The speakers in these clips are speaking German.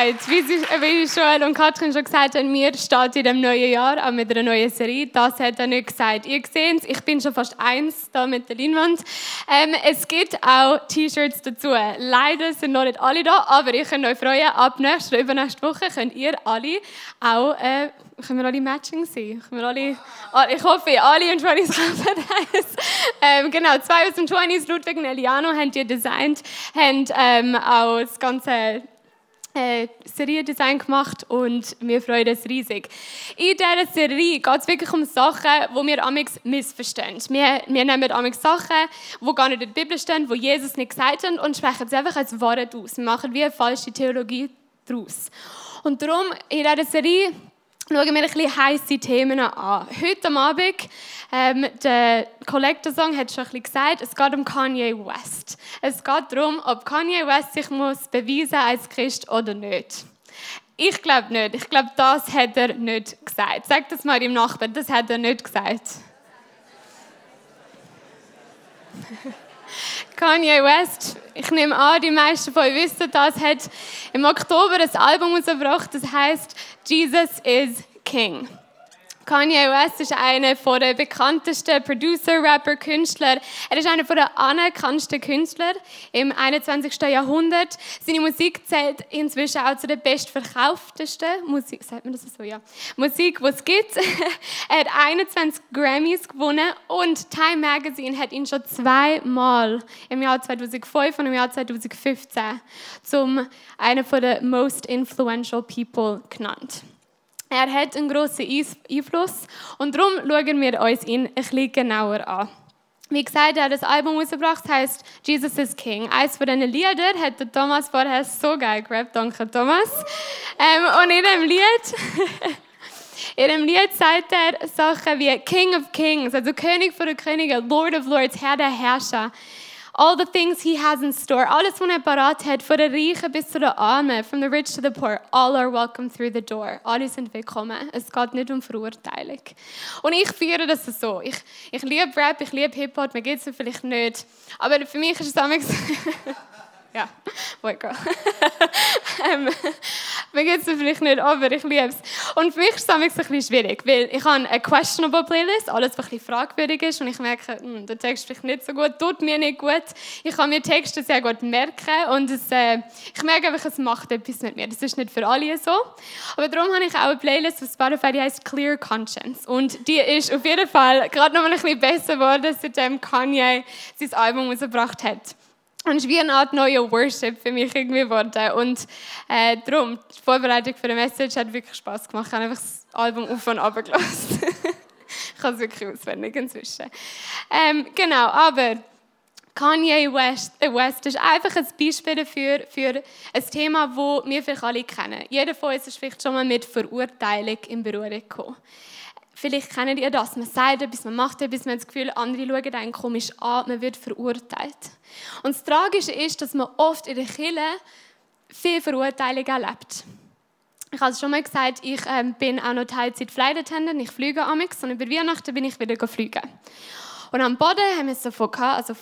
gesagt. Wie, sie, wie Joel und Katrin schon gesagt haben, mir steht in dem neuen Jahr auch mit einer neuen Serie. Das hat er nicht gesagt. Ihr seht es, ich bin schon fast eins da mit der Leinwand. Ähm, es gibt auch T-Shirts dazu. Leider sind noch nicht alle da, aber ich kann euch freuen, ab nächster oder übernächste Woche könnt ihr alle auch, äh, können wir alle Matching sein? Können wir alle, ah, ich hoffe, alle und Johnny's kaufen ähm, Genau, zwei aus den 20s, Ludwig und Eliano, haben die designt, haben ähm, auch das ganze äh, Seriendesign gemacht und wir freuen uns riesig. In dieser Serie geht es wirklich um Sachen, die wir amix missverstehen. Wir, wir nehmen amix Sachen, die gar nicht in der Bibel stehen, die Jesus nicht gesagt hat und sprechen sie einfach als Wahrheit aus. Wir machen wie eine falsche Theologie daraus. Und darum, in dieser Serie schauen wir ein bisschen heisse Themen an. Heute Abend, ähm, der Collector Song hat schon ein bisschen gesagt, es geht um Kanye West. Es geht darum, ob Kanye West sich muss beweisen als Christ oder nicht. Ich glaube nicht. Ich glaube, das hat er nicht gesagt. Sag das mal dem Nachbarn, das hat er nicht gesagt. Kanye West, ich nehme an, die meisten von euch wissen das, hat im Oktober ein Album herausgebracht, das heißt Jesus is King. Kanye West ist einer der bekanntesten Producer, Rapper, Künstler. Er ist einer der anerkanntesten Künstler im 21. Jahrhundert. Seine Musik zählt inzwischen auch zu den bestverkauftesten Musik, sagt man das so, ja, Musik, die es gibt. er hat 21 Grammys gewonnen und Time Magazine hat ihn schon zweimal im Jahr 2005 und im Jahr 2015 zum einer der most influential people genannt. Er hat einen grossen Einfluss und darum schauen wir uns ihn ein bisschen genauer an. Wie gesagt, er hat das Album rausgebracht, heißt Jesus is King. Eines von diesen Liedern hat der Thomas vorher so geil gerappt, danke Thomas. Ähm, und in dem Lied, in dem Lied sagt er Sachen wie King of Kings, also König von den Königen, Lord of Lords, Herr der Herrscher. All the things he has in store, alles, was er parat hat, von den Reichen bis zu den Armen, from the rich to the poor, all are welcome through the door. Alle sind willkommen. Es geht nicht um Verurteilung. Und ich führe das so. Ich, ich liebe Rap, ich liebe Hip-Hop, mir geht es vielleicht nicht. Aber für mich ist es Ja, boy girl. ähm, mir geht es vielleicht nicht, aber ich liebe es. Und für mich ist es ein bisschen schwierig, weil ich habe eine questionable Playlist, alles, was ein bisschen fragwürdig ist und ich merke, hm, der Text vielleicht nicht so gut, tut mir nicht gut. Ich kann mir Texte sehr gut merken und es, äh, ich merke einfach, es macht etwas mit mir. Das ist nicht für alle so. Aber darum habe ich auch eine Playlist auf Spotify, die heißt Clear Conscience. Und die ist auf jeden Fall gerade noch mal ein bisschen besser geworden, seitdem Kanye sein Album rausgebracht hat. Und es ist wie eine Art neuer Worship für mich irgendwie geworden. Und äh, darum, die Vorbereitung für die Message hat wirklich Spaß gemacht. Ich habe einfach das Album auf und ab gelassen. ich habe es wirklich auswendig inzwischen. Ähm, genau, aber Kanye West, äh West ist einfach ein Beispiel dafür, für ein Thema, das wir vielleicht alle kennen. Jeder von uns ist vielleicht schon mal mit Verurteilung in Berührung gekommen. Vielleicht kennt ihr das. Man sagt etwas, man macht etwas, man hat das Gefühl, andere schauen einen komisch an, man wird verurteilt. Und das Tragische ist, dass man oft in der Kirche viel Verurteilung erlebt. Ich habe es schon mal gesagt, ich ähm, bin auch noch Teilzeit Flight Attendant, ich fliege amix und über Weihnachten bin ich wieder fliegen. Und am Boden haben wir es davon gehabt, also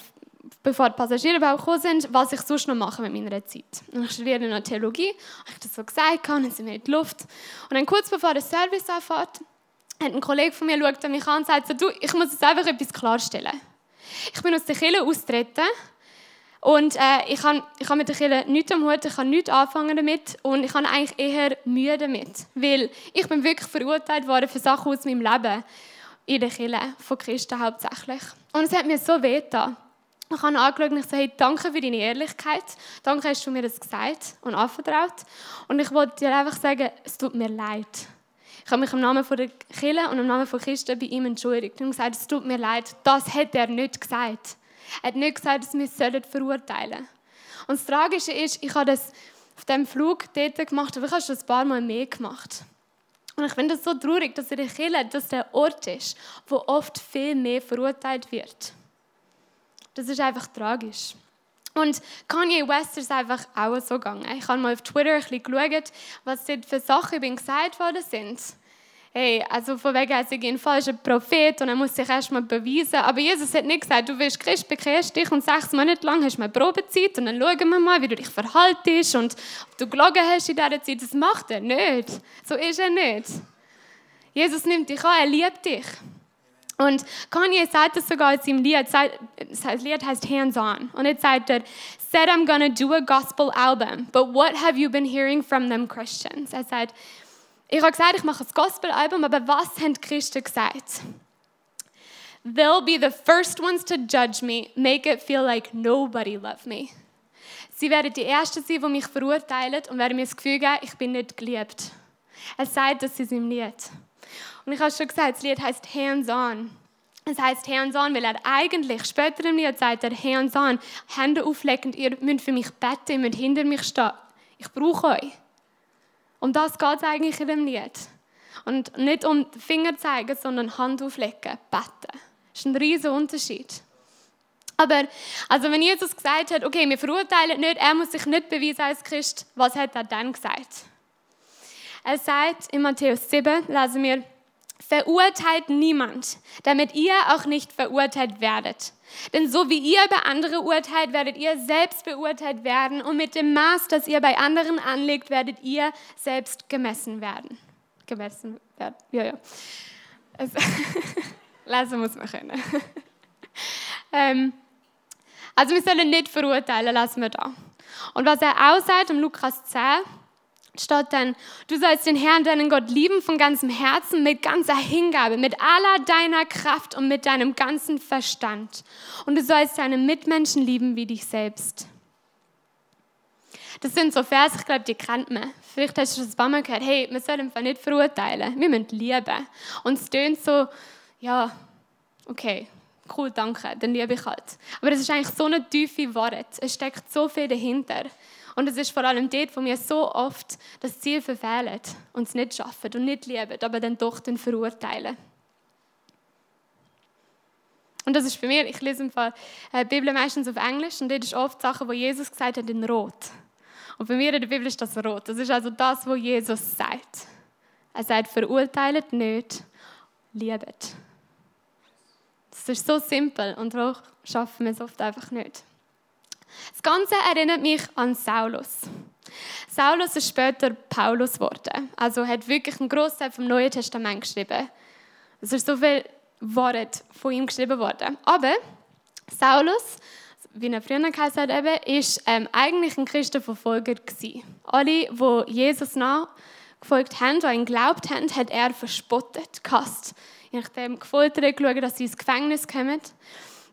bevor die Passagiere überhaupt gekommen sind, was ich sonst noch mache mit meiner Zeit. Und ich studiere noch Theologie, habe ich das so gesagt, und dann sind wir in die Luft. Und dann kurz bevor der Service anfängt, hat ein Kollege von mir schaut mich an und sagt so, du, ich muss jetzt einfach etwas klarstellen. Ich bin aus der Kirche austreten und äh, ich habe ich hab mit der Kirche nichts am Hut, ich kann nichts anfangen damit und ich habe eigentlich eher Mühe damit, weil ich bin wirklich verurteilt worden für Sachen aus meinem Leben in der Kirche, von Christen hauptsächlich. Und es hat mir so weh getan. Ich habe angeschaut und ich sagte, hey, danke für deine Ehrlichkeit. Danke, hast du mir das gesagt und anvertraut. Und ich wollte dir einfach sagen, es tut mir leid. Ich habe mich im Namen der Kirche und im Namen von Christen bei ihm entschuldigt und gesagt, es tut mir leid, das hat er nicht gesagt. Er hat nicht gesagt, dass wir es verurteilen sollen. Und das Tragische ist, ich habe das auf dem Flug dort gemacht, aber ich habe es ein paar Mal mehr gemacht. Und ich finde es so traurig, dass in der Kirche dass der Ort ist, wo oft viel mehr verurteilt wird. Das ist einfach tragisch. Und Kanye West ist einfach auch so gegangen. Ich habe mal auf Twitter ein bisschen geschaut, was dort für Sachen über ihn gesagt worden sind. Hey, also von wegen, er sei ein falscher Prophet und er muss sich erstmal beweisen. Aber Jesus hat nicht gesagt, du wirst Christ, bekehrst dich und sechs Monate lang hast du eine Probezeit und dann schauen wir mal, wie du dich verhaltest und ob du gelogen hast in dieser Zeit. Das macht er nicht. So ist er nicht. Jesus nimmt dich an, er liebt dich. Und Kanye sagt das sogar in seinem Lied. Das Lied heißt Hands On. Und jetzt sagt er, said I'm gonna do a gospel album, but what have you been hearing from them Christians? Er sagt, ich habe gesagt, ich mache ein Gospel-Album, aber was haben die Christen gesagt? They'll be the first ones to judge me, make it feel like nobody loved me. Sie werden die Ersten sein, die mich verurteilen und werden mir das Gefühl geben, ich bin nicht geliebt. Er sagt das in seinem Lied. Und ich habe schon gesagt, das Lied heißt Hands On. Es heißt Hands On, weil er eigentlich später im Lied sagt er Hands On, Hände auflegen, ihr müsst für mich beten, ihr müsst hinter mich stehen. Ich brauche euch. Um das geht es eigentlich in dem Lied. Und nicht um Finger zeigen, sondern Hand auflegen, beten. Das ist ein riesiger Unterschied. Aber also wenn Jesus gesagt hat, okay, wir verurteilen nicht, er muss sich nicht beweisen als Christ, was hat er dann gesagt? Er sagt in Matthäus 7, lesen wir, Verurteilt niemand, damit ihr auch nicht verurteilt werdet. Denn so wie ihr bei anderen urteilt, werdet ihr selbst beurteilt werden und mit dem Maß, das ihr bei anderen anlegt, werdet ihr selbst gemessen werden. Gemessen werden, ja, ja. Also, lesen muss man können. ähm, also wir sollen nicht verurteilen, lassen wir da. Und was er auch sagt, im Lukas 10, steht dann, du sollst den Herrn, deinen Gott lieben von ganzem Herzen, mit ganzer Hingabe, mit aller deiner Kraft und mit deinem ganzen Verstand. Und du sollst deine Mitmenschen lieben wie dich selbst. Das sind so Verse, ich glaube, die kennt man. Vielleicht hast du das ein paar Mal gehört, hey, wir sollen einfach nicht verurteilen, wir müssen lieben. Und es tönt so, ja, okay, cool, danke, dann liebe ich halt. Aber das ist eigentlich so eine tiefe Wort, es steckt so viel dahinter. Und es ist vor allem dort, wo wir so oft das Ziel verfehlen und es nicht schaffen und nicht lieben, aber dann doch den verurteilen. Und das ist für mich, ich lese im Fall äh, die Bibel meistens auf Englisch und dort ist oft Sachen, wo Jesus gesagt hat, in Rot. Und bei mir in der Bibel ist das Rot. Das ist also das, was Jesus sagt. Er sagt, verurteilt nicht, liebet. Das ist so simpel und doch schaffen wir es oft einfach nicht. Das Ganze erinnert mich an Saulus. Saulus ist später Paulus geworden. Also hat wirklich einen Großteil vom Neuen Testament geschrieben. Es ist so viel Wort von ihm geschrieben worden. Aber Saulus, wie er früher geheißen hat, eben, ist ähm, eigentlich ein Christenverfolger gewesen. Alle, die Jesus nachgefolgt haben, die ihn glaubt haben, hat er verspottet, gehasst. Je nachdem gefoltert, geschaut, dass sie ins Gefängnis kommen.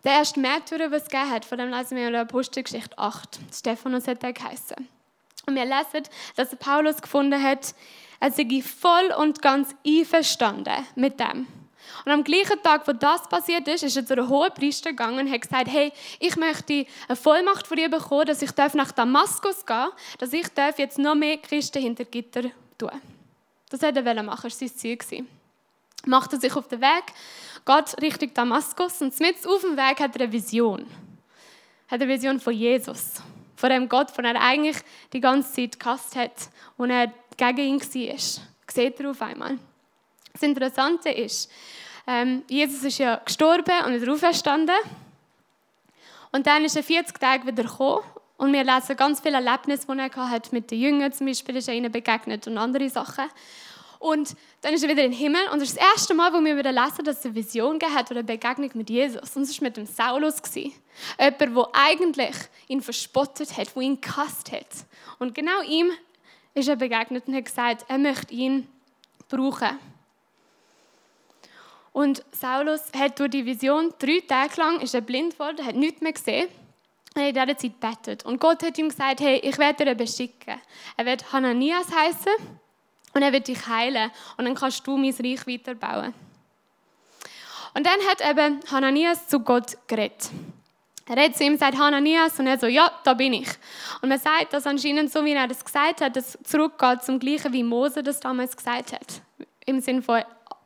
Der erste Märtyrer, was es gegeben hat, von dem lesen wir in der Apostelgeschichte 8. Stephanus hat er geheißen. Und wir lesen, dass Paulus gefunden hat, er sei voll und ganz einverstanden mit dem. Und am gleichen Tag, wo das passiert ist, ist er zu einem hohen Priester gegangen und hat gesagt, hey, ich möchte eine Vollmacht von dir bekommen, dass ich nach Damaskus gehen darf, dass ich jetzt noch mehr Christen hinter Gitter tun Das wollte er machen, das war sein Ziel. Macht er sich auf den Weg Gott Richtung Damaskus und mit auf dem Weg hat er eine Vision. Er hat eine Vision von Jesus, von dem Gott, von er eigentlich die ganze Zeit gehasst hat und er gegen ihn war. Seht er auf einmal. Das Interessante ist, ähm, Jesus ist ja gestorben und ist auferstanden. Und dann ist er 40 Tage wieder gekommen und wir lesen ganz viele Erlebnisse, die er hat mit den Jüngern zum Beispiel, ist er ihnen begegnet und andere Sachen. Und dann ist er wieder im Himmel und das ist das erste Mal, wo wir wieder lesen, dass es eine Vision hat oder eine Begegnung mit Jesus. Und es war mit dem Saulus. Jemand, der eigentlich ihn verspottet hat, der ihn gehasst hat. Und genau ihm ist er begegnet und hat gesagt, er möchte ihn brauchen. Und Saulus hat durch die Vision drei Tage lang ist er blind geworden, hat nichts mehr gesehen. Er hat in dieser Zeit betet. Und Gott hat ihm gesagt, hey, ich werde dir beschicken. Er wird Hananias heißen und er wird dich heilen und dann kannst du mein Reich weiterbauen. Und dann hat eben Hananias zu Gott geredet. Er hat zu ihm gesagt, Hananias, und er so, ja, da bin ich. Und man sagt, dass anscheinend, so wie er das gesagt hat, das zurückgeht zum Gleichen, wie Mose das damals gesagt hat. Im Sinne von,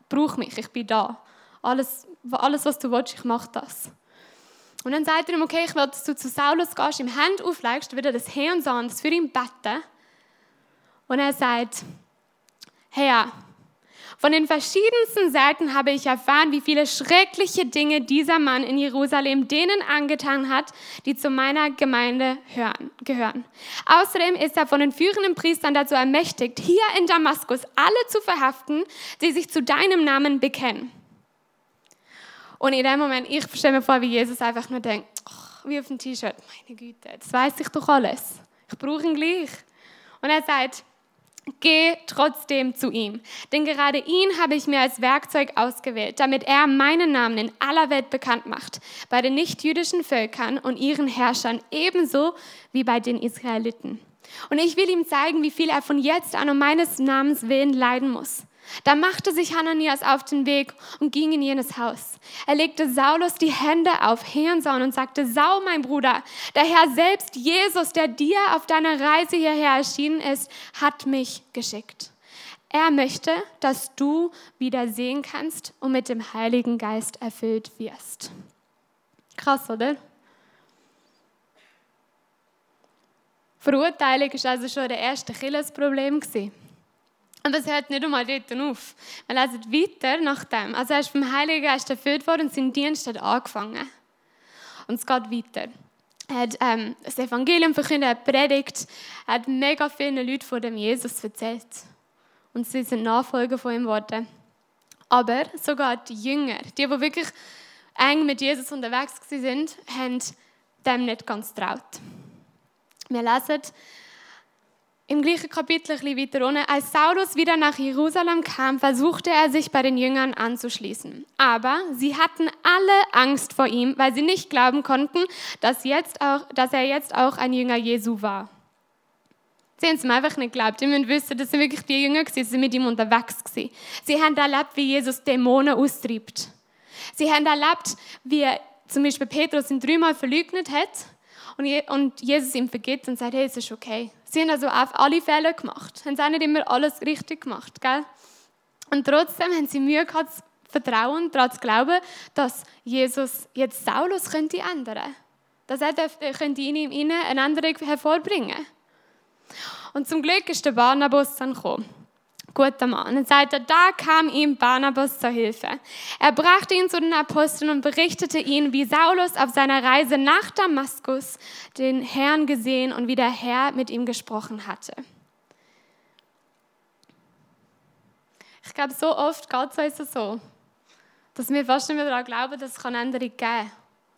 brauch mich, ich bin da. Alles, alles was du willst, ich mache das. Und dann sagt er ihm, okay, ich will, dass du zu Saulus gehst, ihm Hand auflegst, wieder das Herrn und das für ihn beten. Und er sagt, Herr, Von den verschiedensten Seiten habe ich erfahren, wie viele schreckliche Dinge dieser Mann in Jerusalem denen angetan hat, die zu meiner Gemeinde hören, gehören. Außerdem ist er von den führenden Priestern dazu ermächtigt, hier in Damaskus alle zu verhaften, die sich zu deinem Namen bekennen. Und in dem Moment, ich stelle mir vor, wie Jesus einfach nur denkt, oh, wie auf dem T-Shirt, meine Güte, das weiß ich doch alles. Ich brauche ihn gleich. Und er sagt, Geh trotzdem zu ihm, denn gerade ihn habe ich mir als Werkzeug ausgewählt, damit er meinen Namen in aller Welt bekannt macht, bei den nichtjüdischen Völkern und ihren Herrschern ebenso wie bei den Israeliten. Und ich will ihm zeigen, wie viel er von jetzt an um meines Namens willen leiden muss. Da machte sich Hananias auf den Weg und ging in jenes Haus. Er legte Saulus die Hände auf Hirnsaun und sagte, Saul, mein Bruder, der Herr selbst, Jesus, der dir auf deiner Reise hierher erschienen ist, hat mich geschickt. Er möchte, dass du wieder sehen kannst und mit dem Heiligen Geist erfüllt wirst. Krass, oder? Verurteilung ist also schon der erste Killesproblem gewesen. Und das hört nicht einmal dort auf. Wir lesen weiter nach dem. Also er ist vom Heiligen Geist erfüllt worden und sein Dienst hat angefangen. Und es geht weiter. Er hat ähm, das Evangelium verkündet, er predigt, er hat mega vielen Leuten von dem Jesus erzählt. Und sie sind Nachfolger von ihm geworden. Aber sogar die Jünger, die, die wirklich eng mit Jesus unterwegs sind, haben dem nicht ganz traut. Wir lesen, im gleichen Kapitel ein bisschen weiter unten, als Saulus wieder nach Jerusalem kam, versuchte er sich bei den Jüngern anzuschließen. Aber sie hatten alle Angst vor ihm, weil sie nicht glauben konnten, dass, jetzt auch, dass er jetzt auch ein Jünger Jesu war. Sie haben es ihm einfach nicht geglaubt. Ihr müsst wissen, das sind wirklich die Jünger, die sind mit ihm unterwegs waren. Sie haben erlebt, wie Jesus Dämonen austreibt. Sie haben erlebt, wie zum Beispiel Petrus ihn dreimal verleugnet hat und Jesus ihm vergibt und sagt, hey, es ist okay. Sie haben also auch alle Fehler gemacht, haben auch nicht immer alles richtig gemacht, gell? Und trotzdem haben sie Mühe gehabt, zu vertrauen, daran zu glauben, dass Jesus jetzt Saulus könnte ändern. Dass er könnte in ihm eine Änderung hervorbringen. Und zum Glück ist der Barnabas dann gekommen guter Mann. Und sagt er, da kam ihm Barnabas zur Hilfe. Er brachte ihn zu den Aposteln und berichtete ihnen, wie Saulus auf seiner Reise nach Damaskus den Herrn gesehen und wie der Herr mit ihm gesprochen hatte. Ich glaube, so oft geht es uns so, dass wir fast nicht mehr daran glauben, dass es Änderung geben kann.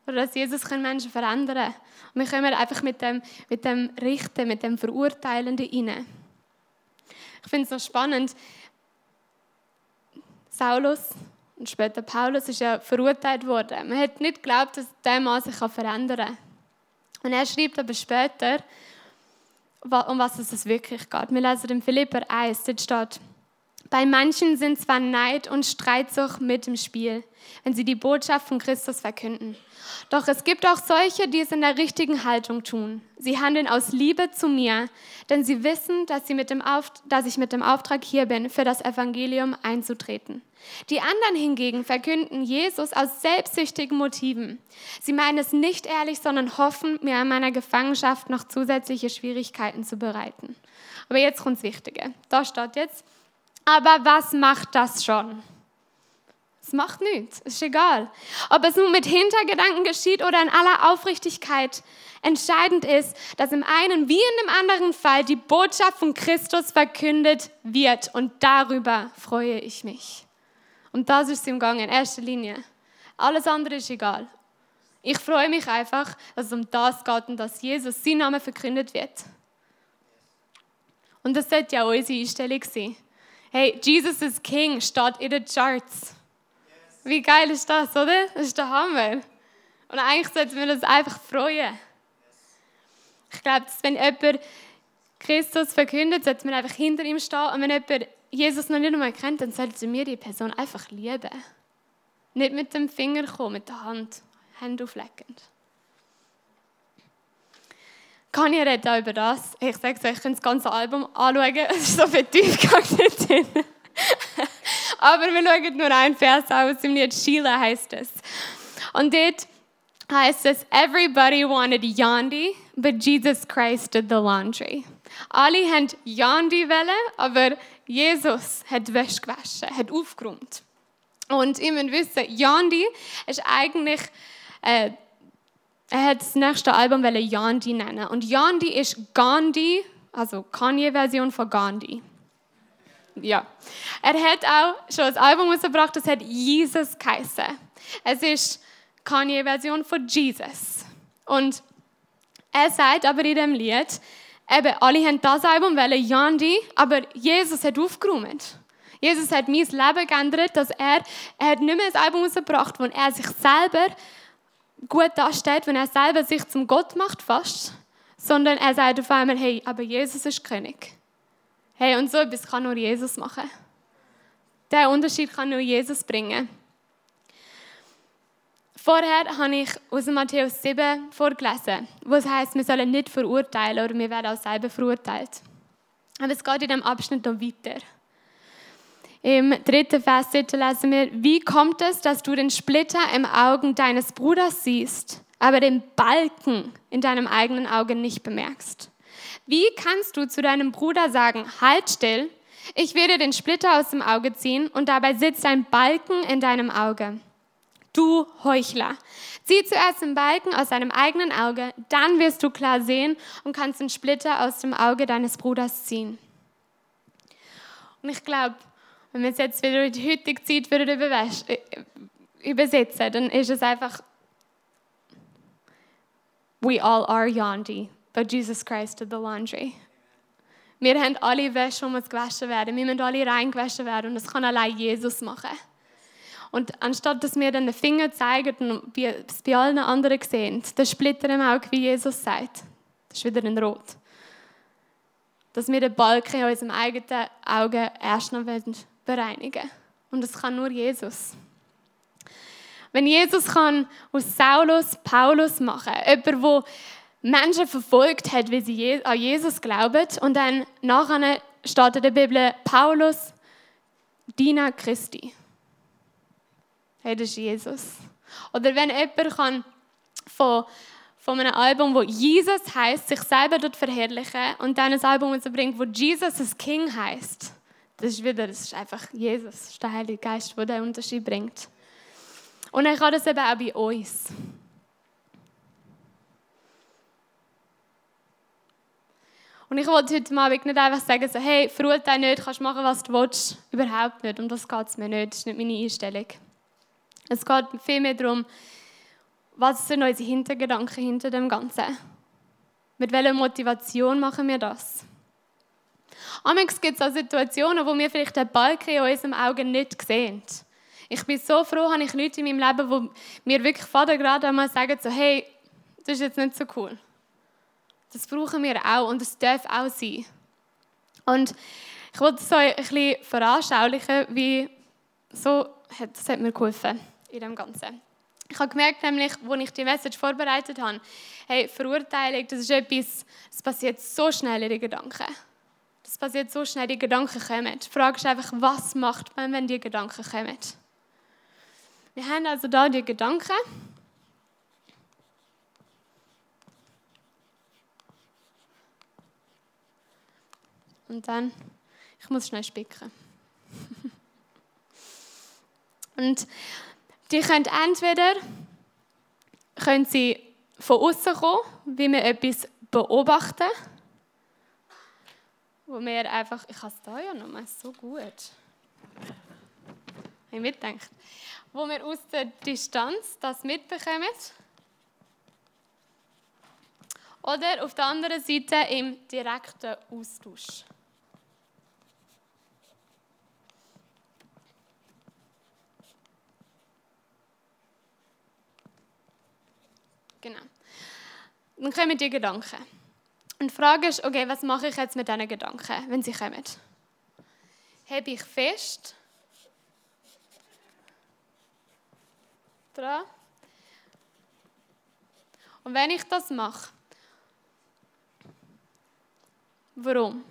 Oder dass Jesus Menschen verändern kann. Und wir kommen einfach mit dem, mit dem Richten, mit dem Verurteilenden rein. Ich finde es noch spannend. Saulus und später Paulus ist ja verurteilt worden. Man hat nicht geglaubt, dass der Mann sich verändern kann. Und er schreibt aber später, um was es wirklich geht. Wir lesen in Philipper 1, dort steht, bei manchen sind zwar Neid und Streitsucht mit im Spiel, wenn sie die Botschaft von Christus verkünden. Doch es gibt auch solche, die es in der richtigen Haltung tun. Sie handeln aus Liebe zu mir, denn sie wissen, dass, sie mit dem dass ich mit dem Auftrag hier bin, für das Evangelium einzutreten. Die anderen hingegen verkünden Jesus aus selbstsüchtigen Motiven. Sie meinen es nicht ehrlich, sondern hoffen, mir an meiner Gefangenschaft noch zusätzliche Schwierigkeiten zu bereiten. Aber jetzt kommt das Wichtige. Da steht jetzt, aber was macht das schon? Es macht nichts, ist egal. Ob es nun mit Hintergedanken geschieht oder in aller Aufrichtigkeit, entscheidend ist, dass im einen wie in dem anderen Fall die Botschaft von Christus verkündet wird und darüber freue ich mich. Und das ist im Gang in erster Linie. Alles andere ist egal. Ich freue mich einfach, dass es um das geht und dass Jesus, sein Name verkündet wird. Und das sollte ja unsere Einstellung sein. Hey, Jesus is King steht in den Charts. Wie geil ist das, oder? Das ist der Hammer. Und eigentlich sollten wir uns einfach freuen. Ich glaube, dass wenn jemand Christus verkündet, sollte man einfach hinter ihm stehen. Und wenn jemand Jesus noch nicht einmal kennt, dann sollten wir die Person einfach lieben. Nicht mit dem Finger kommen, mit der Hand, Hände aufleckend. Kann ich reden über das? Ich sage euch, ich kann das ganze Album anschauen. Es ist so viel Tiefgang drin. Aber wir schauen nur einen Vers aus, im Lied Sheila heißt es. Und dort heißt es, Everybody wanted Yandi, but Jesus Christ did the laundry. Alle haben Jandi wollen, aber Jesus hat Wäsche gewaschen, hat aufgeräumt. Und ihr müsst wissen, Jandi ist eigentlich, äh, er hat das nächste Album Yandi nennen. Und Yandi ist Gandhi, also Kanye-Version von Gandhi. Ja. Er hat auch schon ein Album rausgebracht, das hat Jesus geheißen. Es ist Kanye-Version von Jesus. Und er sagt aber in dem Lied, eben, alle haben das Album wollen, Yandi, aber Jesus hat aufgeräumt. Jesus hat mein Leben geändert, dass er, er hat nicht mehr ein Album rausgebracht, wo er sich selber gut dasteht, wenn er selber sich zum Gott macht fast, sondern er sagt auf einmal, hey, aber Jesus ist König. Hey, und so etwas kann nur Jesus machen. Der Unterschied kann nur Jesus bringen. Vorher habe ich aus Matthäus 7 vorgelesen, wo es heißt, wir sollen nicht verurteilen oder wir werden auch selber verurteilt. Aber es geht in dem Abschnitt noch weiter. Im dritten Vers lesen wir, wie kommt es, dass du den Splitter im Augen deines Bruders siehst, aber den Balken in deinem eigenen Auge nicht bemerkst? Wie kannst du zu deinem Bruder sagen, halt still, ich werde den Splitter aus dem Auge ziehen und dabei sitzt ein Balken in deinem Auge? Du Heuchler, zieh zuerst den Balken aus deinem eigenen Auge, dann wirst du klar sehen und kannst den Splitter aus dem Auge deines Bruders ziehen. Und ich glaube, wenn wir es jetzt wieder in die heutige Zeit übersetzen, dann ist es einfach We all are Yandi, but Jesus Christ did the laundry. Wir haben alle Wäsche, um uns gewaschen werden. Wir müssen alle reingewaschen werden und das kann allein Jesus machen. Und anstatt dass wir dann den Finger zeigen und es bei allen anderen sehen, der Splitter im Auge, wie Jesus sagt, das ist wieder ein Rot. Dass wir den Balken in unserem eigenen Auge erst noch bereinigen. Und das kann nur Jesus. Wenn Jesus kann aus Saulus Paulus machen, jemand, der Menschen verfolgt hat, wie sie an Jesus glauben, und dann nachher steht in der Bibel Paulus, Diener Christi. Hey, das ist Jesus. Oder wenn jemand kann von, von einem Album, wo Jesus heißt, sich selber dort verherrlichen und dann ein Album bringt, wo Jesus as King heißt. Das ist wieder, das ist einfach Jesus, der Heilige Geist, der den Unterschied bringt. Und er kann das eben auch bei uns. Und ich wollte heute Abend nicht einfach sagen, so, hey, verurteile nicht, kannst machen, was du willst. Überhaupt nicht. Um das geht es mir nicht. Das ist nicht meine Einstellung. Es geht vielmehr darum, was sind unsere Hintergedanken hinter dem Ganzen? Mit welcher Motivation machen wir das? Amigs gibt es auch Situationen, wo wir vielleicht den Balken in unserem Auge nicht sehen. Ich bin so froh, habe ich Leute in meinem Leben, die mir wirklich Vater gerade einmal sagen, so, hey, das ist jetzt nicht so cool. Das brauchen wir auch und das darf auch sein. Und ich wollte es euch ein bisschen veranschaulichen, wie so, das hat mir geholfen in dem Ganzen. Ich habe gemerkt, nämlich, als ich die Message vorbereitet habe, hey, Verurteilung, das ist etwas, das passiert so schnell in den Gedanken. Das passiert so schnell, die Gedanken kommen. Die Frage ist einfach, was macht man, wenn die Gedanken kommen? Wir haben also da die Gedanken. Und dann, ich muss schnell spicken. Und die können entweder können sie von außen kommen, wie wir etwas beobachten wo wir einfach, ich habe es da ja nochmal so gut. Ich mitdenkt. Wo wir aus der Distanz das mitbekommen. Oder auf der anderen Seite im direkten Austausch. Genau. Dann kommen die Gedanken. Und die Frage ist, okay, was mache ich jetzt mit diesen Gedanken, wenn sie kommen? Habe ich fest dran? Und wenn ich das mache, warum?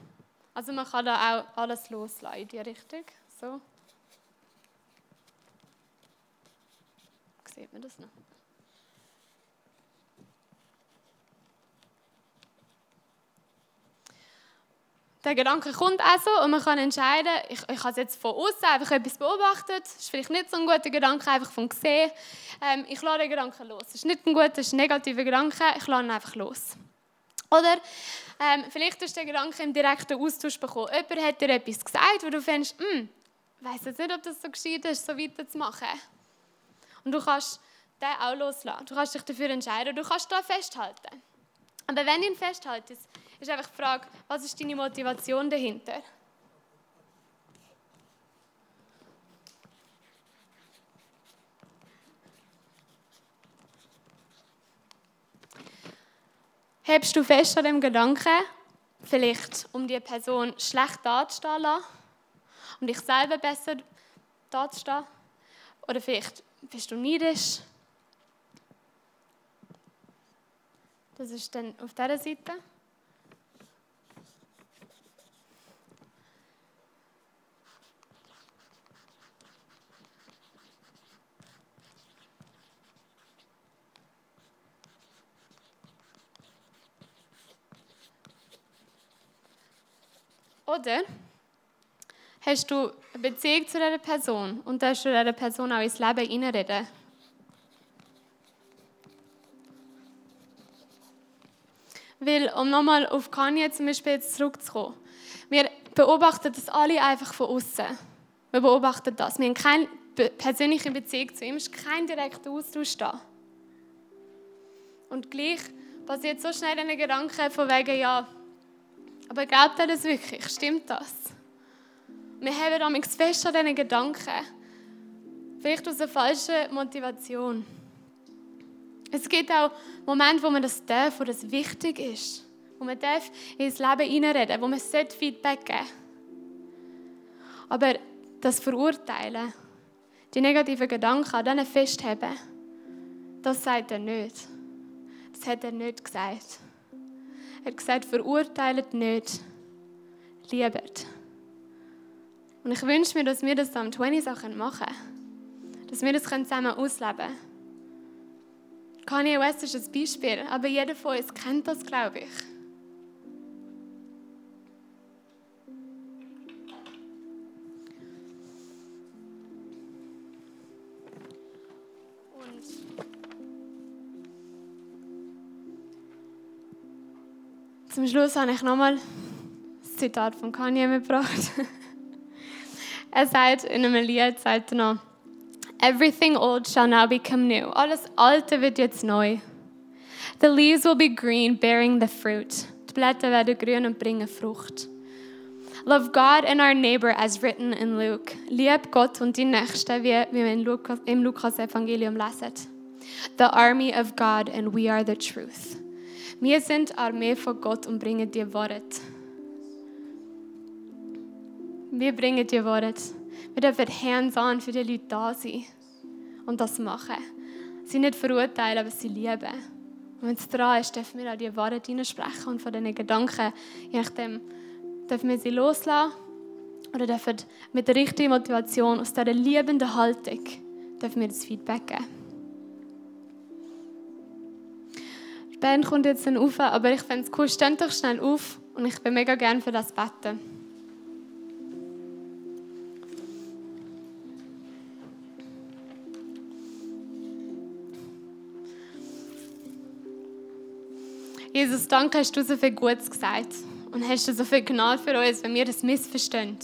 Also man kann da auch alles loslassen in die Richtung. So. Sieht man das noch? Der Gedanke kommt also und man kann entscheiden, ich, ich habe jetzt von außen einfach etwas beobachtet, ist vielleicht nicht so ein guter Gedanke, einfach vom Gesehen. Ähm, ich lasse den Gedanken los. Das ist nicht ein guter, das ist ein negativer Gedanke, ich lasse ihn einfach los. Oder ähm, vielleicht hast du den Gedanken im direkten Austausch bekommen. Jemand hat dir etwas gesagt, wo du findest, hm, ich weiß jetzt nicht, ob das so gescheit ist, so weiterzumachen. Und du kannst den auch loslassen. Du kannst dich dafür entscheiden, du kannst da festhalten. Aber wenn du ihn festhaltest, ist einfach die Frage, was ist deine Motivation dahinter? Hebst du fest an dem Gedanken, vielleicht um die Person schlecht dazustehen um dich selber besser dazustehen? Oder vielleicht bist du neidisch? Das ist dann auf dieser Seite. Oder hast du eine Beziehung zu dieser Person und darfst du dieser Person auch ins Leben hineinreden? Weil, um nochmal auf Kanye zum Beispiel zurückzukommen, wir beobachten das alle einfach von außen. Wir beobachten das. Wir haben keine persönliche Beziehung zu ihm, es ist kein direkter Austausch da. Und gleich passiert so schnell ein Gedanke von wegen, ja, aber glaubt er das wirklich? Stimmt das? Wir haben damit fest an diesen Gedanken. Vielleicht aus einer falschen Motivation. Es gibt auch Momente, wo man das darf, wo das wichtig ist. Wo man darf ins Leben hineinreden, wo man Feedback geben Aber das Verurteilen, die negativen Gedanken an denen festhalten, das sagt er nicht. Das hat er nicht gesagt. Er hat gesagt, verurteilt nicht, liebet. Und ich wünsche mir, dass wir das am 20 Sachen machen können. Dass wir das zusammen ausleben können. Kanye West ist ein Beispiel, aber jeder von uns kennt das, glaube ich. Zum Schluss habe ich nochmal das Zitat von Kanye mitgebracht. er sagt in einem Lied, sagt er noch, Everything old shall now become new. Alles Alte wird jetzt neu. The leaves will be green, bearing the fruit. Die Blätter werden grün und bringen Frucht. Love God and our neighbor as written in Luke. Lieb Gott und die Nächsten, wie, wir im Lukas-Evangelium lesen. The army of God and we are the truth. Wir sind Armee von Gott und bringen dir Wort. Wir bringen dir Wort. Wir dürfen hands-on für die Leute da sein und das machen. Sie nicht verurteilen, aber sie lieben. Und wenn es dran ist, dürfen wir auch die Wahrheit hineinsprechen und von diesen Gedanken, je nachdem, dürfen wir sie loslassen oder dürfen mit der richtigen Motivation, aus dieser liebenden Haltung, dürfen wir das Feedback geben. Band kommt jetzt dann auf, aber ich fände es cool, steht doch schnell auf und ich bin mega gerne für das beten. Jesus, danke, hast du so viel Gutes gesagt und hast du so viel Gnade für uns, wenn wir das missverstehen.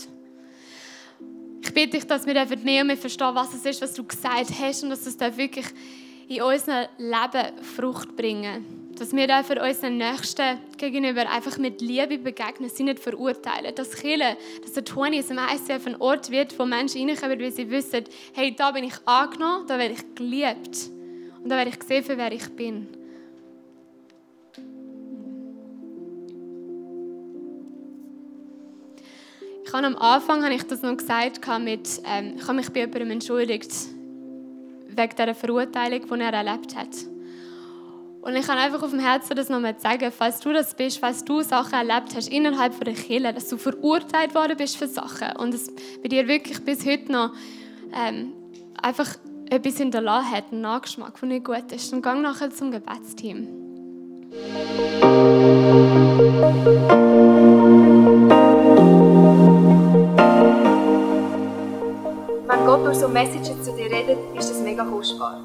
Ich bitte dich, dass wir mehr und mehr verstehen, was es ist, was du gesagt hast und dass es da wirklich in unserem Leben Frucht bringen dass wir dürfen unseren Nächsten gegenüber einfach mit Liebe begegnen, sie nicht verurteilen. Dass Kirche, dass der 20 im ICF ein Ort wird, wo Menschen reinkommen, weil sie wissen, hey, da bin ich angenommen, da werde ich geliebt und da werde ich gesehen, für wer ich bin. Ich habe am Anfang habe ich das noch gesagt, mit, ähm, ich habe mich bei jemandem entschuldigt, wegen dieser Verurteilung, die er erlebt hat. Und ich habe einfach auf dem Herzen das nochmal sagen, falls du das bist, falls du Sachen erlebt hast innerhalb von der Kirche, dass du verurteilt worden bist für Sachen und es bei dir wirklich bis heute noch ähm, einfach etwas hinterlassen hat, einen Nachgeschmack, der nicht gut ist, dann geh nachher zum Gebetsteam. Wenn Gott durch so Messages zu dir redet, ist das mega kostbar.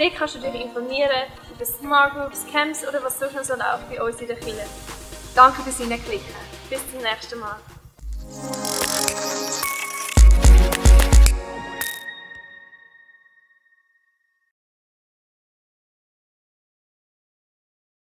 Dort kannst du dich informieren über Smart Groups, Camps oder was sonst noch so bei uns in der Kirche. Danke fürs Hineinklicken. Bis zum nächsten Mal.